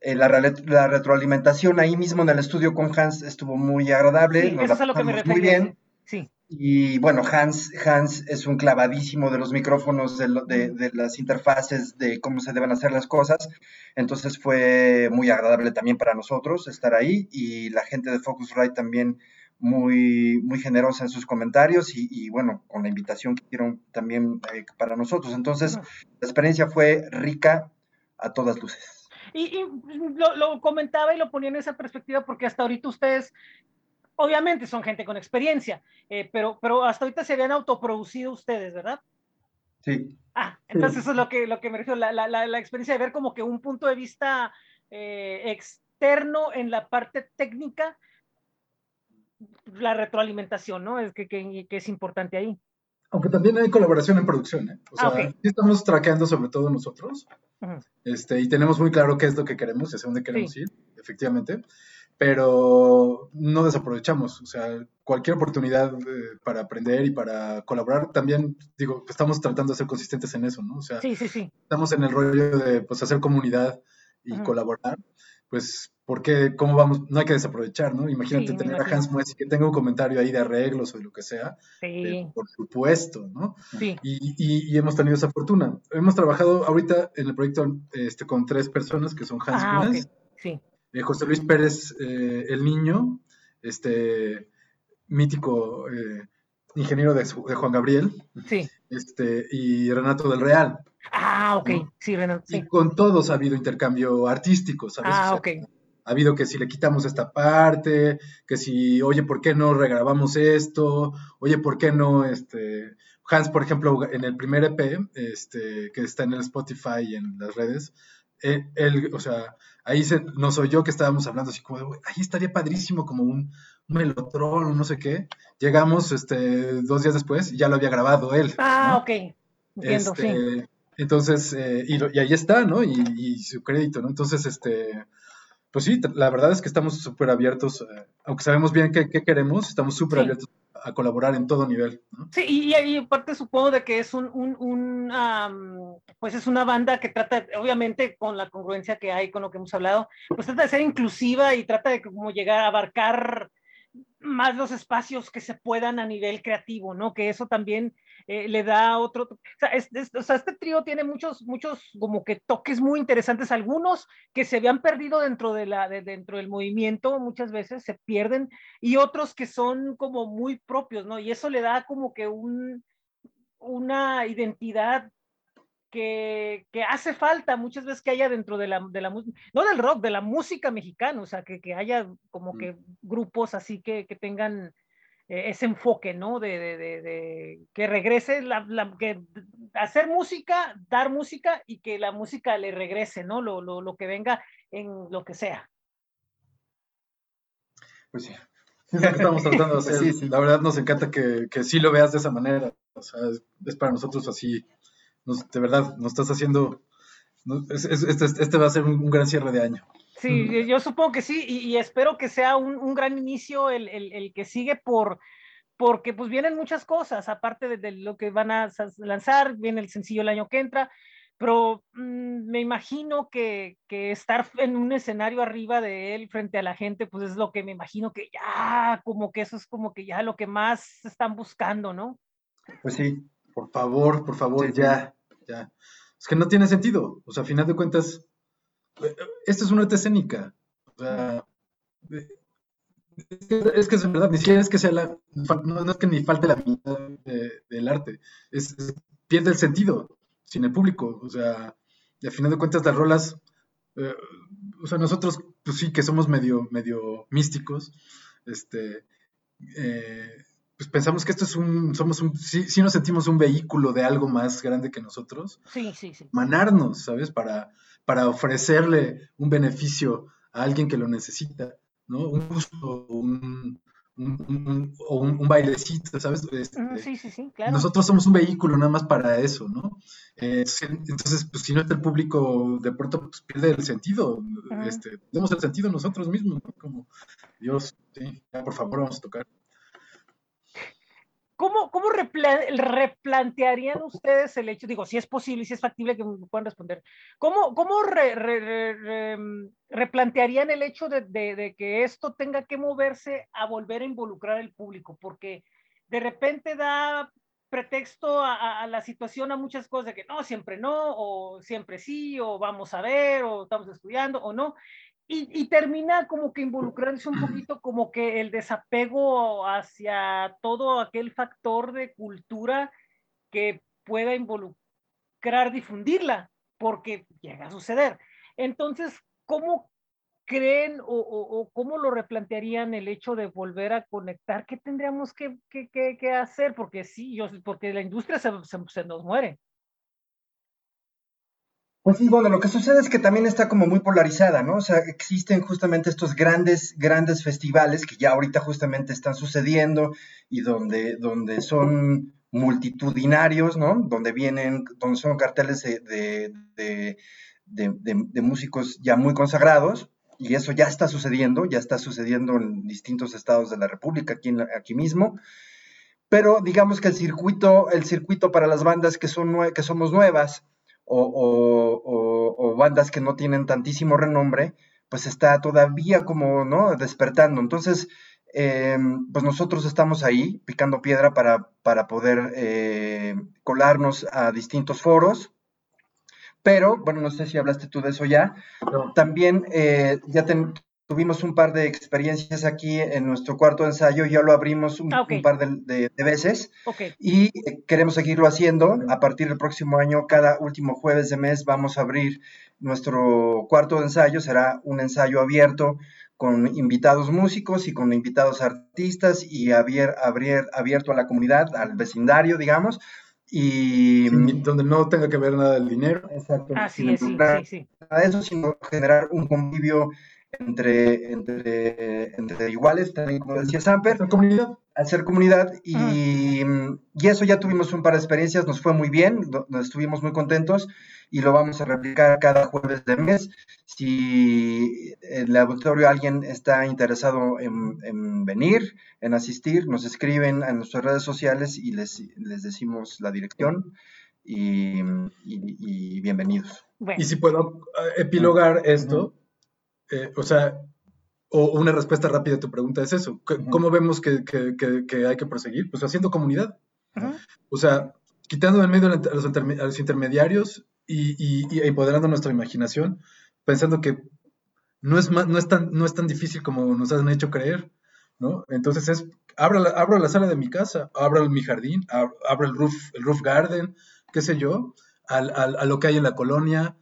Eh, la, la retroalimentación ahí mismo en el estudio con Hans estuvo muy agradable, Sí, nos eso la es a lo que me pasamos muy bien. Sí. Y bueno, Hans, Hans es un clavadísimo de los micrófonos, de, lo- de- de las interfaces, de cómo se deben hacer las cosas. Entonces fue muy agradable también para nosotros estar ahí y la gente de Focusrite también muy, muy generosa en sus comentarios y, y, bueno, con la invitación que hicieron también eh, para nosotros. Entonces la experiencia fue rica a todas luces. Y, y lo, lo, comentaba y lo ponía en esa perspectiva porque hasta ahorita ustedes, obviamente son gente con experiencia, eh, pero, pero hasta ahorita se habían autoproducido ustedes, ¿verdad? Sí. Ah, entonces sí. eso es lo que, lo que me refiero, la, la, la, experiencia de ver como que un punto de vista eh, externo en la parte técnica, la retroalimentación, ¿no? Es que, que, que es importante ahí. Aunque también hay colaboración en producción, ¿eh? O sea, ah, okay. sí estamos traqueando sobre todo nosotros. Este, y tenemos muy claro qué es lo que queremos y hacia dónde queremos sí. ir, efectivamente. Pero no desaprovechamos. O sea, cualquier oportunidad eh, para aprender y para colaborar, también, digo, estamos tratando de ser consistentes en eso, ¿no? O sea, sí, sí, sí. estamos en el rollo de pues, hacer comunidad y colaborar. Pues, porque, ¿cómo vamos? No hay que desaprovechar, ¿no? Imagínate sí, tener a Hans Mues y que tenga un comentario ahí de arreglos o de lo que sea. Sí. Eh, por supuesto, ¿no? Sí. Y, y, y, hemos tenido esa fortuna. Hemos trabajado ahorita en el proyecto este, con tres personas que son Hans ah, Mues, okay. sí. eh, José Luis Pérez, eh, el niño, este mítico eh, ingeniero de, de, Juan Gabriel, sí. este, y Renato del Real. Ah, ok, ¿no? sí, Renato. Sí. Y con todos ha habido intercambio artístico, ¿sabes? Ah, o sea, ok. Ha habido que si le quitamos esta parte, que si, oye, ¿por qué no regrabamos esto? Oye, ¿por qué no, este, Hans, por ejemplo, en el primer EP, este, que está en el Spotify y en las redes, él, él o sea, ahí se, no soy yo que estábamos hablando así como, de, ahí estaría padrísimo como un, un melotrón, no sé qué. Llegamos, este, dos días después y ya lo había grabado él. Ah, ¿no? ok. Entiendo, este, sí. Entonces, eh, y, y, ahí está, ¿no? Y, y, su crédito, ¿no? Entonces, este, pues sí, la verdad es que estamos súper abiertos, eh, aunque sabemos bien qué, qué queremos, estamos súper sí. abiertos a colaborar en todo nivel, ¿no? Sí, y, y aparte supongo de que es un, un, un um, pues es una banda que trata, obviamente con la congruencia que hay con lo que hemos hablado, pues trata de ser inclusiva y trata de como llegar a abarcar más los espacios que se puedan a nivel creativo, ¿no? Que eso también eh, le da otro, o sea, o sea, este trío tiene muchos, muchos como que toques muy interesantes, algunos que se habían perdido dentro, de la, de, dentro del movimiento, muchas veces se pierden, y otros que son como muy propios, ¿no? Y eso le da como que un, una identidad que, que, hace falta muchas veces que haya dentro de la, de la no del rock, de la música mexicana, o sea, que, que haya como que grupos así que, que tengan ese enfoque, ¿no? De, de, de, que regrese, la, la, que hacer música, dar música y que la música le regrese, ¿no? Lo, lo, lo que venga en lo que sea. Pues sí. Es lo que estamos tratando de hacer. sí, sí. La verdad nos encanta que, que sí lo veas de esa manera. O sea, es, es para nosotros así de verdad, nos estás haciendo, este, este, va a ser un, gran cierre de año. Sí, yo supongo que sí, y, espero que sea un, gran inicio el, el, que sigue por, porque pues vienen muchas cosas, aparte de, lo que van a lanzar, viene el sencillo el año que entra, pero mm, me imagino que, que, estar en un escenario arriba de él frente a la gente, pues es lo que me imagino que ya, como que eso es como que ya lo que más están buscando, ¿no? Pues sí, por favor, por favor, ya, ya. Es que no tiene sentido. O sea, a final de cuentas, esta es una arte escénica. O sea, es que es verdad, ni siquiera es que sea la. No, es que ni falte la mitad del arte. Es, pierde el sentido sin el público. O sea, y a final de cuentas, las rolas. Eh, o sea, nosotros, pues sí, que somos medio, medio místicos. Este. Eh, pues pensamos que esto es un, somos un, sí, nos sentimos un vehículo de algo más grande que nosotros. Sí, sí, sí. Manarnos, ¿sabes? Para, para ofrecerle un beneficio a alguien que lo necesita, ¿no? Un gusto, un, un, o un, bailecito, ¿sabes? Este, sí, sí, sí, claro. Nosotros somos un vehículo nada más para eso, ¿no? Eh, entonces, pues si no está el público, de pronto pues, pierde el sentido. este, tenemos el sentido nosotros mismos, ¿no? Como, Dios, sí, ya por favor vamos a tocar. ¿Cómo, cómo replantearían ustedes el hecho? Digo, si es posible, si es factible que me puedan responder. ¿Cómo, cómo mm, replantearían el hecho de, de, que esto tenga que moverse a volver a involucrar al público? Porque de repente da pretexto a, a, la situación a muchas cosas de que no, siempre no, o siempre sí, o vamos a ver, o estamos estudiando, o no. Y, termina como que involucrándose un poquito como que el desapego hacia todo aquel factor de cultura que pueda involucrar, difundirla, porque llega a suceder. Entonces, ¿cómo creen o, cómo lo replantearían el hecho de volver a conectar? ¿Qué tendríamos que, que, hacer? Porque sí, yo, porque la industria se, se nos muere. Pues sí, bueno, lo que sucede es que también está como muy polarizada, ¿no? O sea, existen justamente estos grandes, grandes festivales que ya ahorita justamente están sucediendo y donde, donde son multitudinarios, ¿no? Donde vienen, donde son carteles de, de, músicos ya muy consagrados y eso ya está sucediendo, ya está sucediendo en distintos estados de la República, aquí, aquí mismo. Pero digamos que el circuito, el circuito para las bandas que, son, que somos nuevas, o, bandas que no tienen tantísimo renombre, pues está todavía como, ¿no? Despertando. Entonces, eh, pues nosotros estamos ahí picando piedra para, para poder eh, colarnos a distintos foros. Pero, bueno, no sé si hablaste tú de eso ya. También eh, ya ten, Tuvimos un par de experiencias aquí en nuestro cuarto de ensayo, ya lo abrimos un, ah, par de, veces y eh, queremos seguirlo haciendo. A partir del próximo año, cada último jueves de mes vamos a abrir nuestro cuarto de ensayo. Será un ensayo abierto con invitados músicos y con invitados artistas y abierto a la comunidad, al vecindario, digamos. Y donde no tenga que ver nada del dinero. Exacto. Así es, sí, sí, sí. eso, sino generar un convivio entre, entre, entre iguales, también como decía Samper, hacer comunidad. Hacer comunidad y, y, eso ya tuvimos un par de experiencias, nos fue muy bien, estuvimos muy contentos y lo vamos a replicar cada jueves de mes. Si en el auditorio alguien está interesado en, en venir, en asistir, nos escriben en nuestras redes sociales y les, les decimos la dirección y, y, bienvenidos. Y si puedo eh, epilogar esto, eh, o sea, o una respuesta rápida a tu pregunta es eso. ¿Cómo vemos que, hay que proseguir? Pues haciendo comunidad. O sea, quitando en medio a los, intermediarios y, empoderando nuestra imaginación, pensando que no es, no, es tan, no es tan difícil como nos han hecho creer, ¿no? Entonces es, abro la, abro la sala de mi casa, abro mi jardín, abro, el, roof, el roof garden, qué sé yo, a lo que hay en la colonia,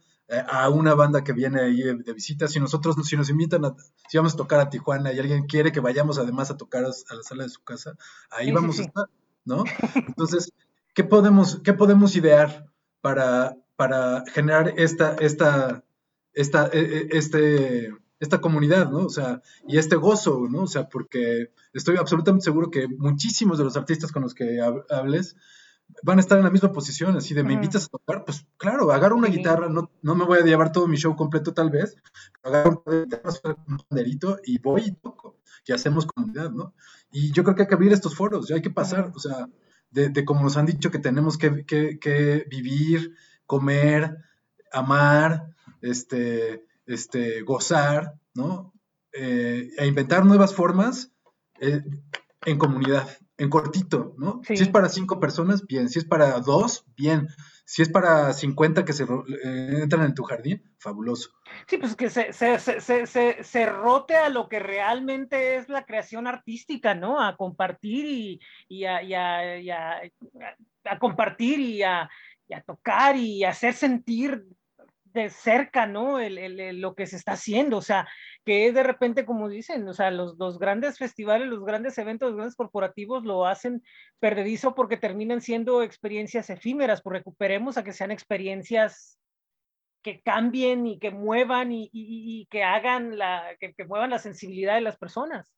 a una banda que viene ahí de, visita. Si nosotros, si nos invitan a, si vamos a tocar a Tijuana y alguien quiere que vayamos además a tocar a la sala de su casa, ahí vamos a estar, ¿no? Entonces, ¿qué podemos, qué podemos idear para, para generar esta, esta, esta, e, e, este, esta comunidad, ¿no? O sea, y este gozo, ¿no? O sea, porque estoy absolutamente seguro que muchísimos de los artistas con los que hables van a estar en la misma posición, así de me invitas a tocar, pues claro, agarro una guitarra, no, no me voy a llevar todo mi show completo tal vez, pero agarro un panderito y voy y toco, y hacemos comunidad, ¿no? Y yo creo que hay que abrir estos foros, ya hay que pasar, o sea, de, como nos han dicho que tenemos que, que, vivir, comer, amar, este, este, gozar, ¿no? Eh, e inventar nuevas formas eh, en comunidad en cortito, ¿no? Si es para cinco personas, bien. Si es para dos, bien. Si es para 50 que se eh, entran en tu jardín, fabuloso. Sí, pues que se, se, se, se, rote a lo que realmente es la creación artística, ¿no? A compartir y, y, a, y, a, a, compartir y a, tocar y hacer sentir de cerca, ¿no? El, lo que se está haciendo, o sea, que de repente, como dicen, o sea, los, los, grandes festivales, los grandes eventos, los grandes corporativos lo hacen perdedizo porque terminan siendo experiencias efímeras, pues recuperemos a que sean experiencias que cambien y que muevan y, y, que hagan la, que, que muevan la sensibilidad de las personas.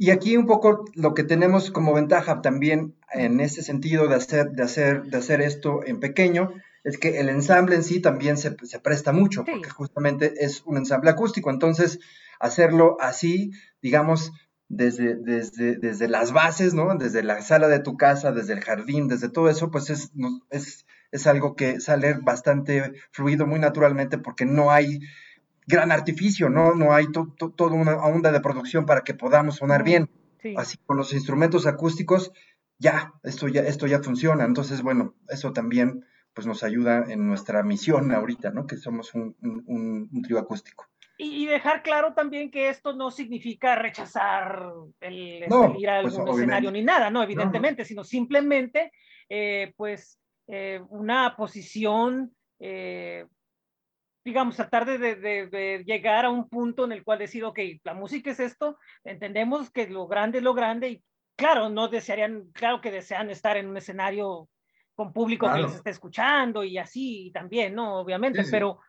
Y aquí un poco lo que tenemos como ventaja también en ese sentido de hacer, de hacer, de hacer esto en pequeño, es que el ensamble en sí también se, presta mucho, porque justamente es un ensamble acústico. Entonces, hacerlo así, digamos, desde, desde, desde las bases, ¿no? Desde la sala de tu casa, desde el jardín, desde todo eso, pues es, es, es algo que sale bastante fluido, muy naturalmente, porque no hay gran artificio, ¿no? No hay toda una onda de producción para que podamos sonar bien. Así con los instrumentos acústicos, ya, esto ya, esto ya funciona. Entonces, bueno, eso también pues nos ayuda en nuestra misión ahorita, ¿no? Que somos un, un, trío acústico. Y, dejar claro también que esto no significa rechazar el, este, ir a pues, algún escenario ni nada, ¿no? Evidentemente, sino simplemente, eh, pues, eh, una posición, eh, digamos, tratar de, de, llegar a un punto en el cual decir, ok, la música es esto, entendemos que lo grande es lo grande y claro, no desearían, claro que desean estar en un escenario con público que les esté escuchando y así también, ¿no? Obviamente, pero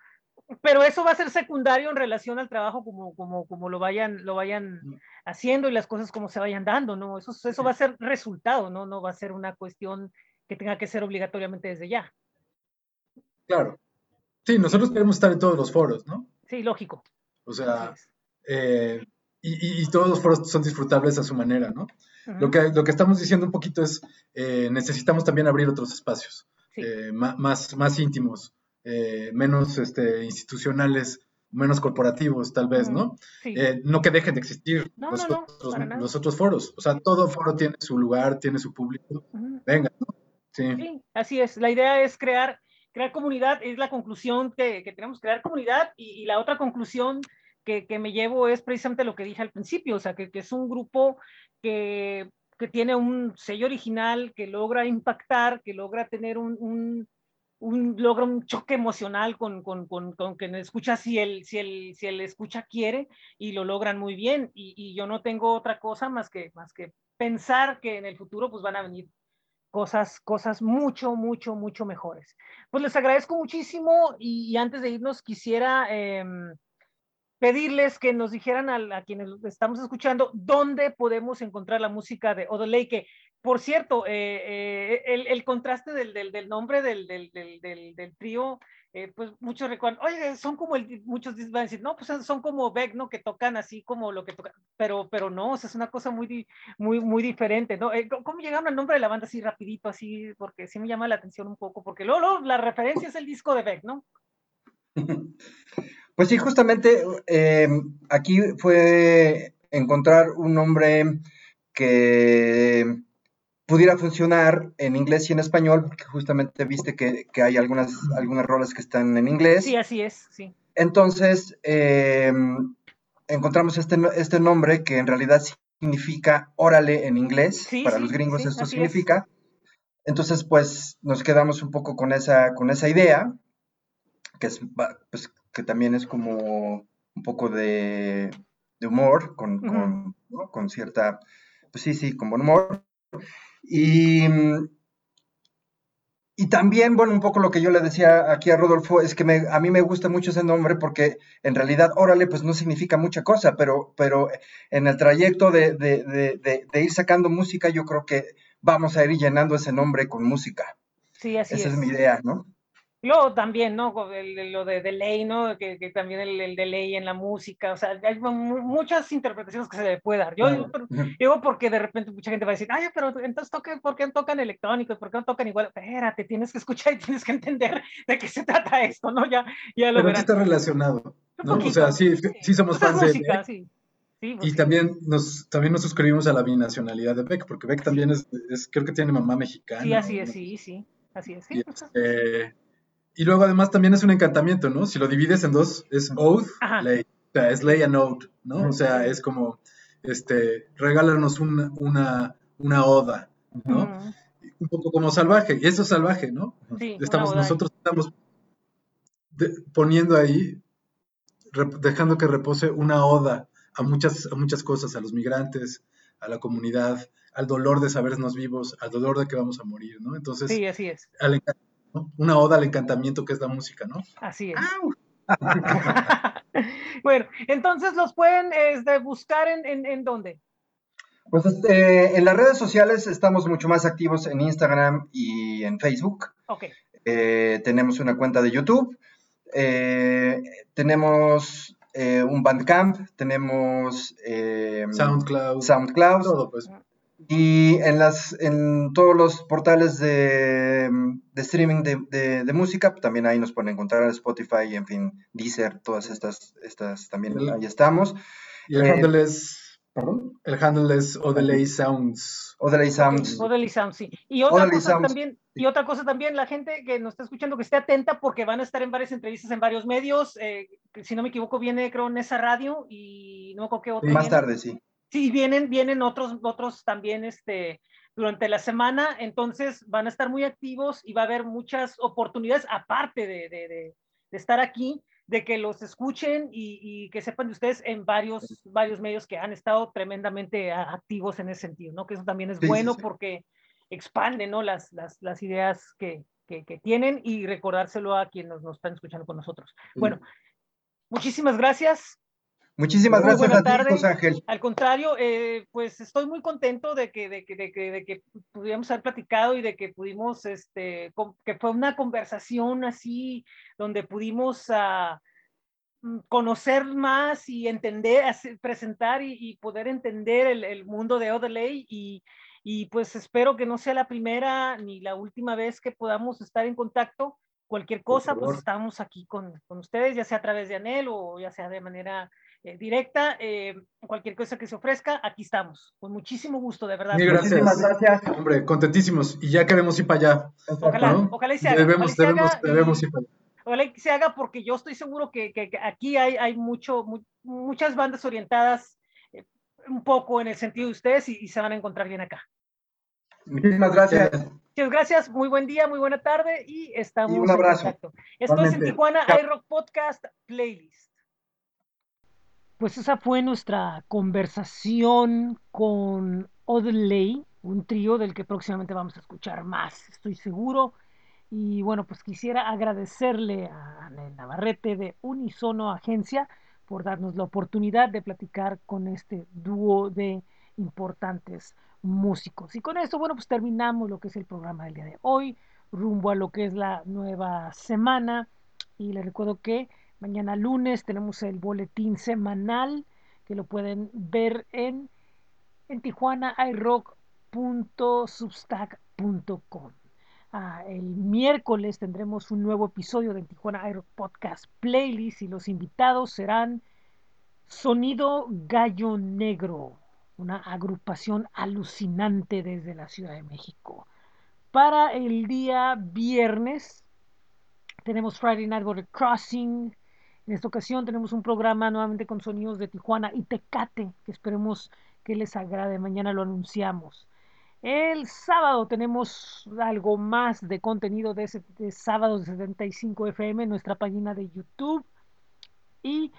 pero eso va a ser secundario en relación al trabajo como, como, como lo vayan, lo vayan mm. haciendo y las cosas como se vayan dando, ¿no? Eso, eso va a ser resultado, ¿no? No va a ser una cuestión que tenga que ser obligatoriamente desde ya. Claro. Sí, nosotros queremos estar en todos los foros, ¿no? Sí, lógico. O sea, eh, y, y, todos los foros son disfrutables a su manera, ¿no? lo, que, lo que estamos diciendo un poquito es, eh, necesitamos también abrir otros espacios, eh, más, más íntimos, eh, menos este, institucionales, menos corporativos, tal vez, ¿no? no que dejen de existir los, otros, foros. O sea, todo foro tiene su lugar, tiene su público. Venga, ¿no? Sí. así es. La idea es crear, crear comunidad, es la conclusión que, que tenemos, crear comunidad. Y, la otra conclusión que, que, me llevo es precisamente lo que dije al principio, o sea, que, que es un grupo que, que, tiene un sello original, que logra impactar, que logra tener un, un, un logra un choque emocional con, con, con, con quien escucha si el, si, el, si el escucha quiere y lo logran muy bien. Y, y, yo no tengo otra cosa más que, más que pensar que en el futuro pues van a venir cosas, cosas mucho, mucho, mucho mejores. Pues les agradezco muchísimo y, antes de irnos quisiera... Eh, pedirles que nos dijeran a, quienes estamos escuchando dónde podemos encontrar la música de Odoley, que por cierto, eh, eh, el, contraste del, del, nombre del, del trío, eh, pues muchos recuerdan, oye, son como el, muchos van a decir, no, pues son como Beck, ¿no? Que tocan así como lo que tocan, pero, pero no, o sea, es una cosa muy, muy, muy diferente, ¿no? ¿Cómo llegaron al nombre de la banda así rapidito, así? Porque sí me llama la atención un poco, porque luego, luego la referencia es el disco de Beck, ¿no? Pues sí, justamente eh, aquí fue encontrar un nombre que pudiera funcionar en inglés y en español, porque justamente viste que, hay algunas, algunas rolas que están en inglés. Sí, así es, sí. Entonces, eh, encontramos este, este nombre que en realidad significa órale en inglés. Para los gringos esto significa. Entonces, pues nos quedamos un poco con esa, con esa idea, que es pues, que también es como un poco de, humor, con, con, cierta, pues sí, sí, con buen humor. Y, y también, bueno, un poco lo que yo le decía aquí a Rodolfo es que a mí me gusta mucho ese nombre porque en realidad, órale, pues no significa mucha cosa, pero, pero en el trayecto de, de ir sacando música, yo creo que vamos a ir llenando ese nombre con música. Sí, así Esa es mi idea, ¿no? Luego también, ¿no? lo de delay, ¿no? Que, también el, el, delay en la música, o sea, hay muchas interpretaciones que se le puede dar. Yo digo, porque de repente mucha gente va a decir, ay, pero entonces toque, ¿por qué no tocan electrónicos? ¿Por qué no tocan igual? Espérate, tienes que escuchar y tienes que entender de qué se trata esto, ¿no? Ya, ya lo pero está relacionado, ¿no? O sea, sí, sí somos fans de Beck. Sí. Sí, pues y también nos también nos suscribimos a la binacionalidad de Beck, porque Beck también es, es creo que tiene mamá mexicana. Sí, así es, sí, sí, así es. Sí, y luego además también es un encantamiento, ¿no? Si lo divides en dos, es oath, ley. O sea, es ley and oath, ¿no? O sea, es como, este, regálanos una, una, una oda, ¿no? Un poco como salvaje, y eso es salvaje, ¿no? Sí, estamos, nosotros estamos poniendo ahí, dejando que repose una oda a muchas, a muchas cosas, a los migrantes, a la comunidad, al dolor de sabernos vivos, al dolor de que vamos a morir, ¿no? Entonces, sí, así es. Al encantamiento una oda al encantamiento que es la música, ¿no? Así es. bueno, entonces los pueden este, buscar en, en, dónde? Pues este, en las redes sociales estamos mucho más activos en Instagram y en Facebook. Ok. Eh, tenemos una cuenta de YouTube. Eh, tenemos eh, un Bandcamp, tenemos SoundCloud. SoundCloud. Todo, pues. Y en, las, en todos los portales de, streaming de, música, también ahí nos pueden encontrar Spotify, en fin, Deezer, todas estas, estas también ahí estamos. Y el handle eh, es, ¿perdón? El handle es Odelay Sounds. Odelay Sounds. Odelay Sounds, sí. Y otra cosa también, y otra cosa también, la gente que nos está escuchando que esté atenta porque van a estar en varias entrevistas en varios medios. Eh, si no me equivoco, viene creo en esa radio y no me qué otro. Más tarde, sí. Sí, vienen, vienen otros, otros también este, durante la semana, entonces van a estar muy activos y va a haber muchas oportunidades, aparte de, de, de, estar aquí, de que los escuchen y, que sepan de ustedes en varios, varios medios que han estado tremendamente activos en ese sentido, ¿no? Que eso también es bueno porque expande, ¿no? Las, las, las ideas que, que, que, tienen y recordárselo a quienes nos, están escuchando con nosotros. Bueno, muchísimas gracias. Muchísimas gracias a ti, José Ángel. Al contrario, eh, pues estoy muy contento de que, de, que, de, que, de que pudiéramos haber platicado y de que pudimos, este, que fue una conversación así, donde pudimos uh, conocer más y entender, presentar y, poder entender el, el, mundo de Odelay y, y pues espero que no sea la primera ni la última vez que podamos estar en contacto. Cualquier cosa, pues estamos aquí con, con ustedes, ya sea a través de Anel o ya sea de manera eh, directa. Eh, cualquier cosa que se ofrezca, aquí estamos. Con muchísimo gusto, de verdad. gracias. Muchísimas gracias. Hombre, contentísimos. Y ya queremos ir para allá. Ojalá, ojalá y se haga. Debemos, debemos, debemos ir para allá. Ojalá y se haga porque yo estoy seguro que, que, aquí hay, hay mucho, muchas bandas orientadas eh, un poco en el sentido de ustedes y, se van a encontrar bien acá. Muchísimas gracias. Muchas gracias, muy buen día, muy buena tarde y estamos un abrazo. en contacto. Esto es en Tijuana iRock Podcast Playlist. Pues esa fue nuestra conversación con Odley, un trío del que próximamente vamos a escuchar más, estoy seguro. Y bueno, pues quisiera agradecerle a Navarrete de Unisono Agencia por darnos la oportunidad de platicar con este dúo de importantes músicos. Y con esto, bueno, pues terminamos lo que es el programa del día de hoy, rumbo a lo que es la nueva semana. Y les recuerdo que Mañana lunes tenemos el boletín semanal que lo pueden ver en, en tijuanairock.substack.com. Ah, el miércoles tendremos un nuevo episodio de Tijuana Aero Podcast Playlist y los invitados serán Sonido Gallo Negro, una agrupación alucinante desde la Ciudad de México. Para el día viernes tenemos Friday Night Border Crossing. En esta ocasión tenemos un programa nuevamente con sonidos de Tijuana y Tecate, que esperemos que les agrade. Mañana lo anunciamos. El sábado tenemos algo más de contenido de, ese, de sábados de 75 FM en nuestra página de YouTube. Y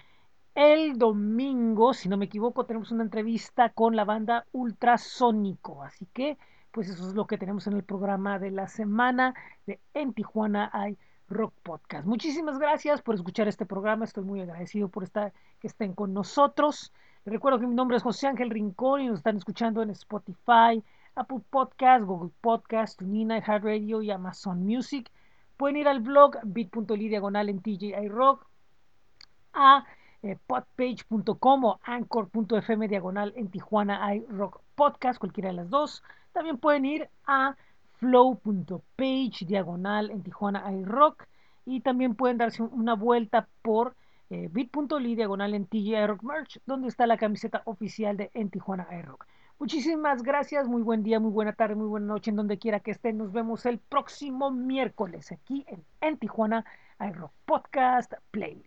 el domingo, si no me equivoco, tenemos una entrevista con la banda Ultrasónico. Así que, pues eso es lo que tenemos en el programa de la semana de En Tijuana hay Rock Podcast. Muchísimas gracias por escuchar este programa. Estoy muy agradecido por estar, que estén con nosotros. Recuerdo que mi nombre es José Ángel Rincón y nos están escuchando en Spotify, Apple Podcast, Google Podcast, TuneIn, iHeartRadio y Amazon Music. Pueden ir al blog bit.ly diagonal en TJI Rock a eh, podpage.com o anchor.fm diagonal en Tijuana iRock Podcast, cualquiera de las dos. También pueden ir a flow.page diagonal en Tijuana iRock y también pueden darse una vuelta por eh, bit.ly diagonal en TJ Rock Merch, donde está la camiseta oficial de En Tijuana iRock. Muchísimas gracias, muy buen día, muy buena tarde, muy buena noche, en donde quiera que estén. Nos vemos el próximo miércoles aquí en, en Tijuana iRock Podcast Play.